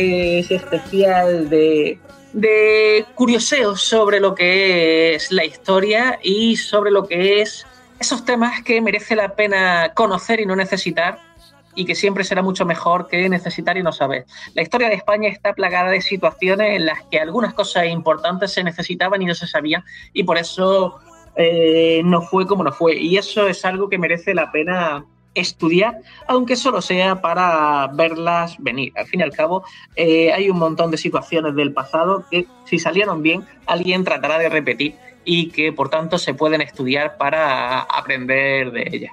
Es especial de, de curioseos sobre lo que es la historia y sobre lo que es esos temas que merece la pena conocer y no necesitar y que siempre será mucho mejor que necesitar y no saber. La historia de España está plagada de situaciones en las que algunas cosas importantes se necesitaban y no se sabían y por eso eh, no fue como no fue. Y eso es algo que merece la pena estudiar, aunque solo sea para verlas venir. Al fin y al cabo, eh, hay un montón de situaciones del pasado que si salieron bien, alguien tratará de repetir y que por tanto se pueden estudiar para aprender de ellas.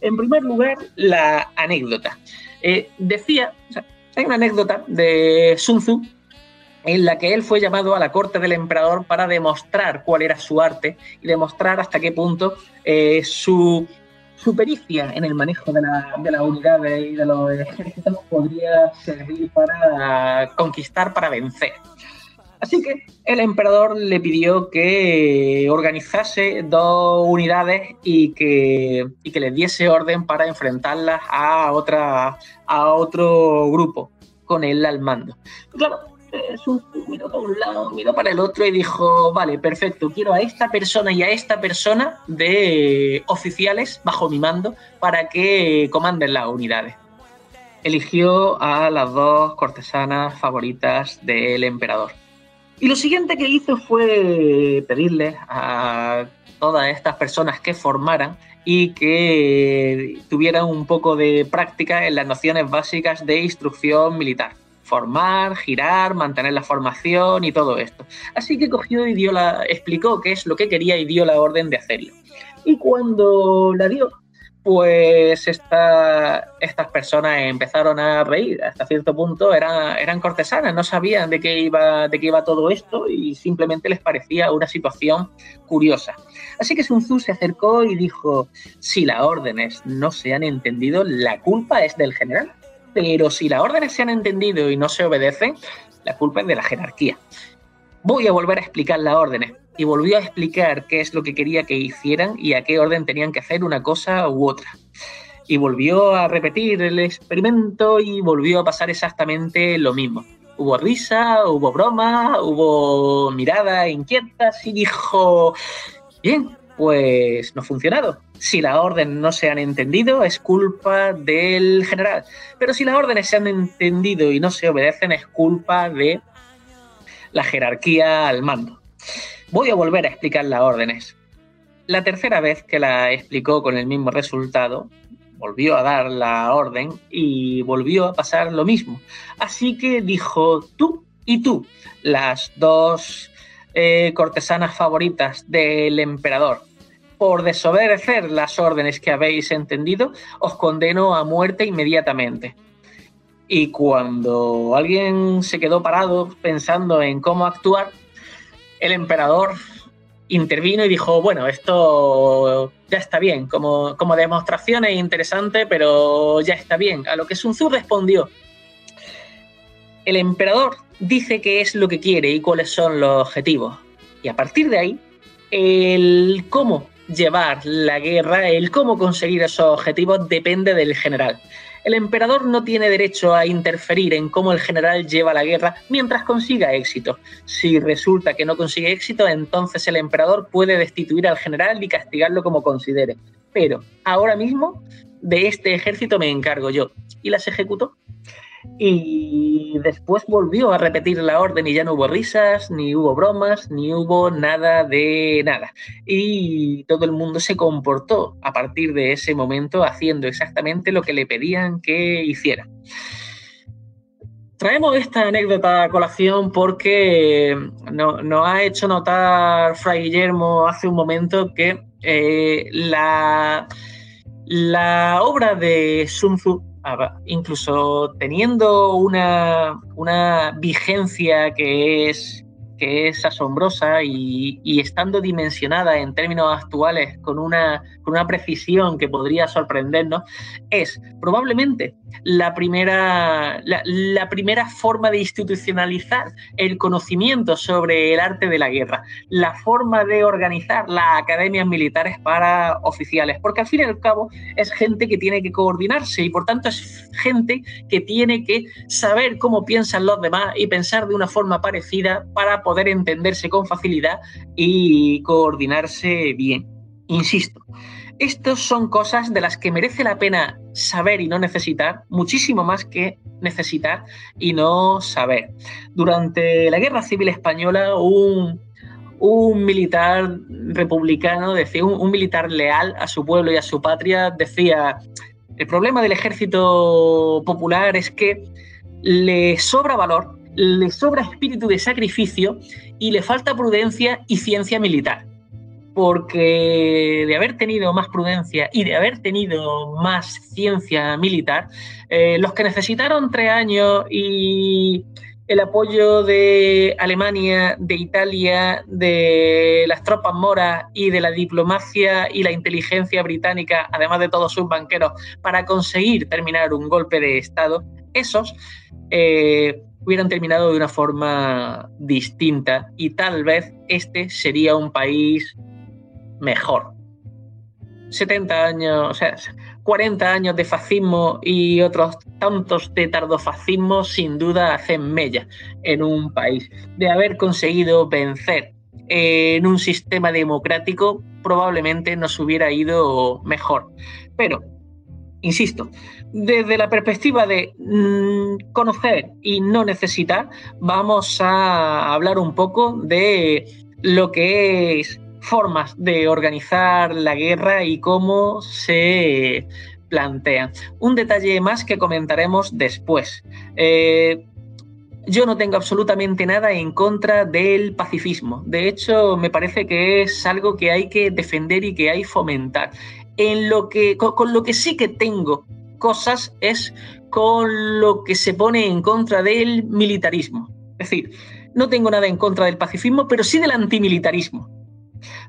En primer lugar, la anécdota. Eh, decía, hay una anécdota de Sun Tzu en la que él fue llamado a la corte del emperador para demostrar cuál era su arte y demostrar hasta qué punto eh, su, su pericia en el manejo de, la, de las unidades y de los ejércitos podría servir para conquistar, para vencer. Así que el emperador le pidió que organizase dos unidades y que, y que les diese orden para enfrentarlas a, otra, a otro grupo, con él al mando. Claro, miró para un lado, miró para el otro y dijo, vale, perfecto, quiero a esta persona y a esta persona de oficiales bajo mi mando para que comanden las unidades. Eligió a las dos cortesanas favoritas del emperador. Y lo siguiente que hizo fue pedirle a todas estas personas que formaran y que tuvieran un poco de práctica en las nociones básicas de instrucción militar. Formar, girar, mantener la formación y todo esto. Así que cogió y dio la, explicó qué es lo que quería y dio la orden de hacerlo. Y cuando la dio, pues esta, estas personas empezaron a reír. Hasta cierto punto eran, eran cortesanas, no sabían de qué, iba, de qué iba todo esto y simplemente les parecía una situación curiosa. Así que Sun Tzu se acercó y dijo, si las órdenes no se han entendido, la culpa es del general. Pero si las órdenes se han entendido y no se obedecen, la culpa es de la jerarquía. Voy a volver a explicar las órdenes y volvió a explicar qué es lo que quería que hicieran y a qué orden tenían que hacer una cosa u otra. Y volvió a repetir el experimento y volvió a pasar exactamente lo mismo. Hubo risa, hubo broma, hubo miradas inquietas y dijo, bien, pues no ha funcionado. Si las órdenes no se han entendido, es culpa del general. Pero si las órdenes se han entendido y no se obedecen, es culpa de la jerarquía al mando. Voy a volver a explicar las órdenes. La tercera vez que la explicó con el mismo resultado, volvió a dar la orden y volvió a pasar lo mismo. Así que dijo tú y tú, las dos eh, cortesanas favoritas del emperador, por desobedecer las órdenes que habéis entendido, os condeno a muerte inmediatamente. Y cuando alguien se quedó parado pensando en cómo actuar, el emperador intervino y dijo, bueno, esto ya está bien, como, como demostración es interesante, pero ya está bien. A lo que Sun Tzu respondió, el emperador dice qué es lo que quiere y cuáles son los objetivos. Y a partir de ahí, el cómo llevar la guerra, el cómo conseguir esos objetivos depende del general. El emperador no tiene derecho a interferir en cómo el general lleva la guerra mientras consiga éxito. Si resulta que no consigue éxito, entonces el emperador puede destituir al general y castigarlo como considere. Pero ahora mismo de este ejército me encargo yo. Y las ejecutó. Y después volvió a repetir la orden y ya no hubo risas, ni hubo bromas, ni hubo nada de nada. Y todo el mundo se comportó a partir de ese momento haciendo exactamente lo que le pedían que hiciera. Traemos esta anécdota a colación porque nos ha hecho notar Fray Guillermo hace un momento que eh, la, la obra de Sun Tzu, incluso teniendo una, una vigencia que es que es asombrosa y, estando dimensionada en términos actuales con una, con una precisión que podría sorprendernos, es probablemente la primera, la, primera forma de institucionalizar el conocimiento sobre el arte de la guerra, la forma de organizar las academias militares para oficiales, porque al fin y al cabo es gente que tiene que coordinarse y por tanto es gente que tiene que saber cómo piensan los demás y pensar de una forma parecida para poder entenderse con facilidad y coordinarse bien. Insisto, estas son cosas de las que merece la pena saber y no necesitar, muchísimo más que necesitar y no saber. Durante la Guerra Civil Española, un, un militar republicano, decía, un, militar leal a su pueblo y a su patria, decía, el problema del ejército popular es que le sobra valor, le sobra espíritu de sacrificio y le falta prudencia y ciencia militar. Porque de haber tenido más prudencia y de haber tenido más ciencia militar, eh, los que necesitaron tres años y el apoyo de Alemania, de Italia, de las tropas moras y de la diplomacia y la inteligencia británica, además de todos sus banqueros, para conseguir terminar un golpe de Estado, esos eh, hubieran terminado de una forma distinta y tal vez este sería un país mejor. 70 años, o sea, 40 años de fascismo y otros tantos de tardofascismo sin duda hacen mella en un país. De haber conseguido vencer en un sistema democrático, probablemente nos hubiera ido mejor. Pero, insisto, desde la perspectiva de mm, conocer y no necesitar, vamos a hablar un poco de lo que es formas de organizar la guerra y cómo se plantean. Un detalle más que comentaremos después. Eh, yo no tengo absolutamente nada en contra del pacifismo. De hecho, me parece que es algo que hay que defender y que hay que fomentar. En lo que, con, lo que sí que tengo cosas es con lo que se pone en contra del militarismo. Es decir, no tengo nada en contra del pacifismo, pero sí del antimilitarismo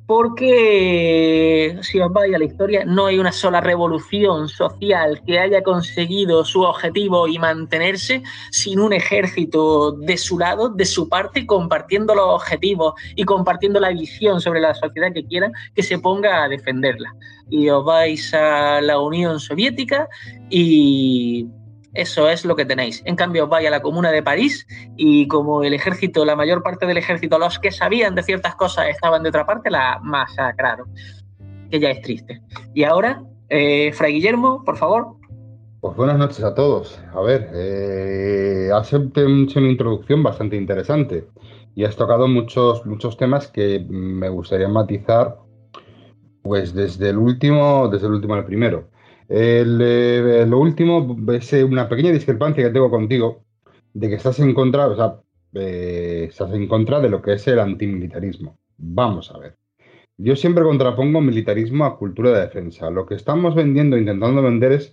porque si os vais a la historia, no hay una sola revolución social que haya conseguido su objetivo y mantenerse sin un ejército de su lado, de su parte, compartiendo los objetivos y compartiendo la visión sobre la sociedad que quieran, que se ponga a defenderla. Y os vais a la Unión Soviética y eso es lo que tenéis. En cambio, vaya a la Comuna de París y como el ejército, la mayor parte del ejército, los que sabían de ciertas cosas estaban de otra parte, la masacraron. Que ya es triste. Y ahora, eh, Fray Guillermo, por favor. Pues buenas noches a todos. A ver, eh, has hecho una introducción bastante interesante y has tocado muchos, muchos temas que me gustaría matizar, pues desde el último, desde el último al primero. Eh, lo último es eh, una pequeña discrepancia que tengo contigo de que estás en contra, o sea, eh, estás en contra de lo que es el antimilitarismo. Vamos a ver. Yo siempre contrapongo militarismo a cultura de defensa. Lo que estamos vendiendo, intentando vender es,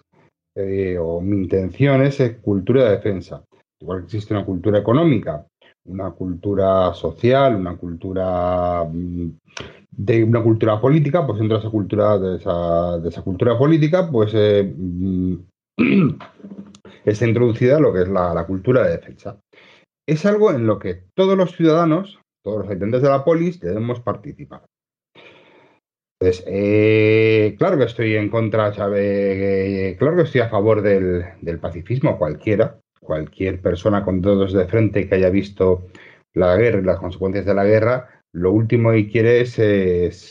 o mi intención es, cultura de defensa. Igual existe una cultura económica, una cultura social, una cultura mm, de una cultura política, pues dentro de esa cultura, de esa, de esa cultura política, pues eh, mm, está introducida lo que es la, cultura de defensa. Es algo en lo que todos los ciudadanos, todos los habitantes de la polis, debemos participar. Entonces, eh, claro que estoy en contra, ¿sabe? claro que estoy a favor del, del pacifismo, cualquiera, cualquier persona con dedos de frente que haya visto la guerra y las consecuencias de la guerra, lo último que quiere es,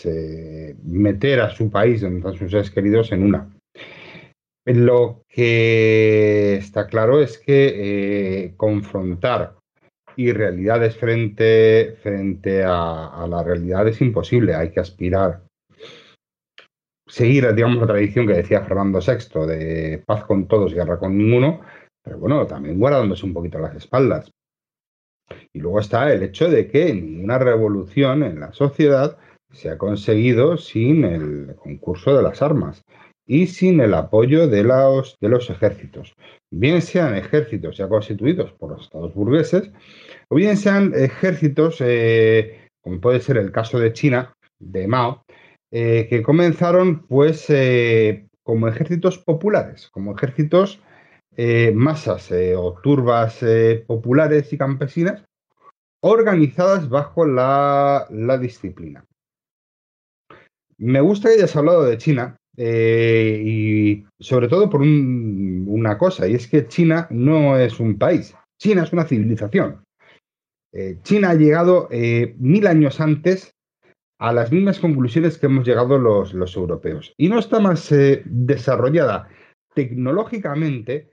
eh, meter a su país, están sus seres queridos, en una. Lo que está claro es que eh, confrontar irrealidades frente, frente a, a, la realidad es imposible, hay que aspirar. Seguir, digamos, la tradición que decía Fernando VI de paz con todos, guerra con ninguno, pero bueno, también guardándose un poquito las espaldas. Y luego está el hecho de que ninguna revolución en la sociedad se ha conseguido sin el concurso de las armas y sin el apoyo de los, de los ejércitos. Bien sean ejércitos ya constituidos por los estados burgueses, o bien sean ejércitos, eh, como puede ser el caso de China, de Mao, eh, que comenzaron pues eh, como ejércitos populares, como ejércitos masas o turbas populares y campesinas organizadas bajo la, disciplina. Me gusta que hayas hablado de China, eh, y sobre todo por una cosa, y es que China no es un país, China es una civilización. Eh, China ha llegado eh, mil años antes a las mismas conclusiones que hemos llegado los europeos. Y no está más desarrollada tecnológicamente